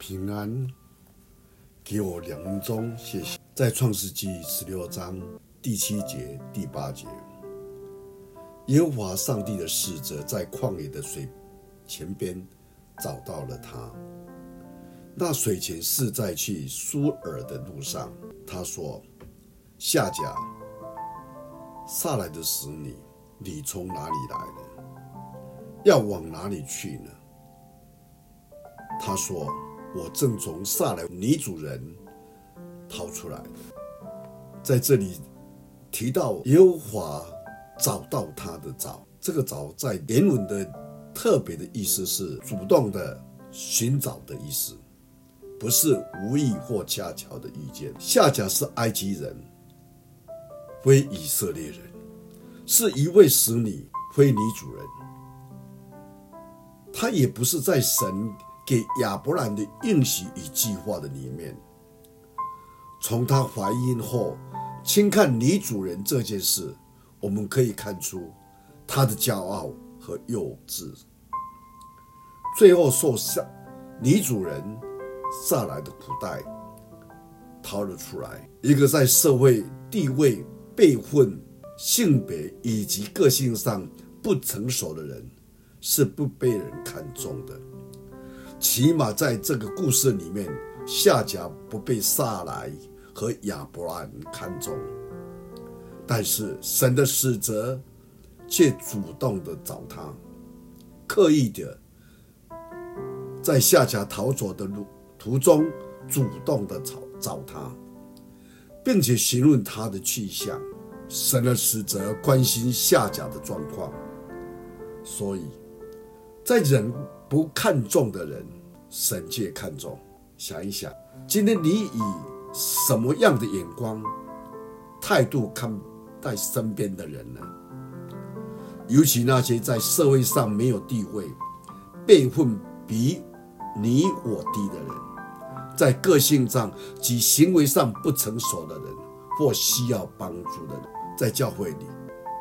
平安，给我两分钟，谢谢。在创世纪十六章第七节、第八节，耶和华上帝的使者在旷野的水前边找到了他。那水泉是在去苏尔的路上。他说：“夏甲，撒莱的使女，你从哪里来的？要往哪里去呢？”他说。我正从撒莱女主人逃出来，在这里提到耶和华找到他的找，这个找在原文的特别的意思是主动的寻找的意思，不是无意或恰巧的遇见。夏甲是埃及人，非以色列人，是一位使女，非女主人。他也不是在神。给亚伯兰的应许与计划的里面，从她怀孕后轻看女主人这件事，我们可以看出她的骄傲和幼稚。最后受下女主人撒莱的苦待，逃了出来。一个在社会地位、辈分、性别以及个性上不成熟的人，是不被人看重的。起码在这个故事里面，夏甲不被撒莱和亚伯兰看中，但是神的使者却主动的找他，刻意的在夏甲逃走的路途中主动的找找他，并且询问他的去向。神的使者关心夏甲的状况，所以在人。不看重的人，神却看重。想一想，今天你以什么样的眼光、态度看待身边的人呢？尤其那些在社会上没有地位、辈分比你我低的人，在个性上及行为上不成熟的人，或需要帮助的人，在教会里，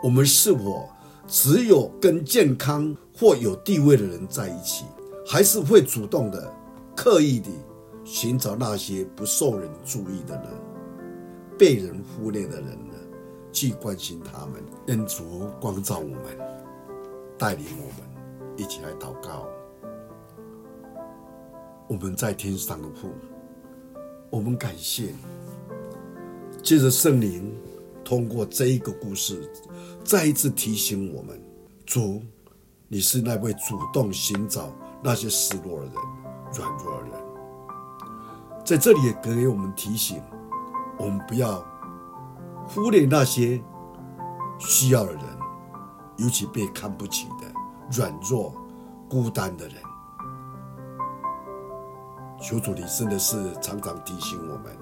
我们是否只有跟健康或有地位的人在一起，还是会主动的、刻意的寻找那些不受人注意的人、被人忽略的人呢？去关心他们。愿主光照我们，带领我们一起来祷告。我们在天上的父，我们感谢你。借着圣灵，通过这一个故事，再一次提醒我们：主，你是那位主动寻找那些失落的人、软弱的人。在这里也给我们提醒：我们不要忽略那些需要的人，尤其被看不起的、软弱、孤单的人。求主，你真的是常常提醒我们。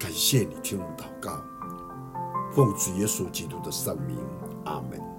感谢你听我们祷告。奉主耶稣基督的圣名，阿门。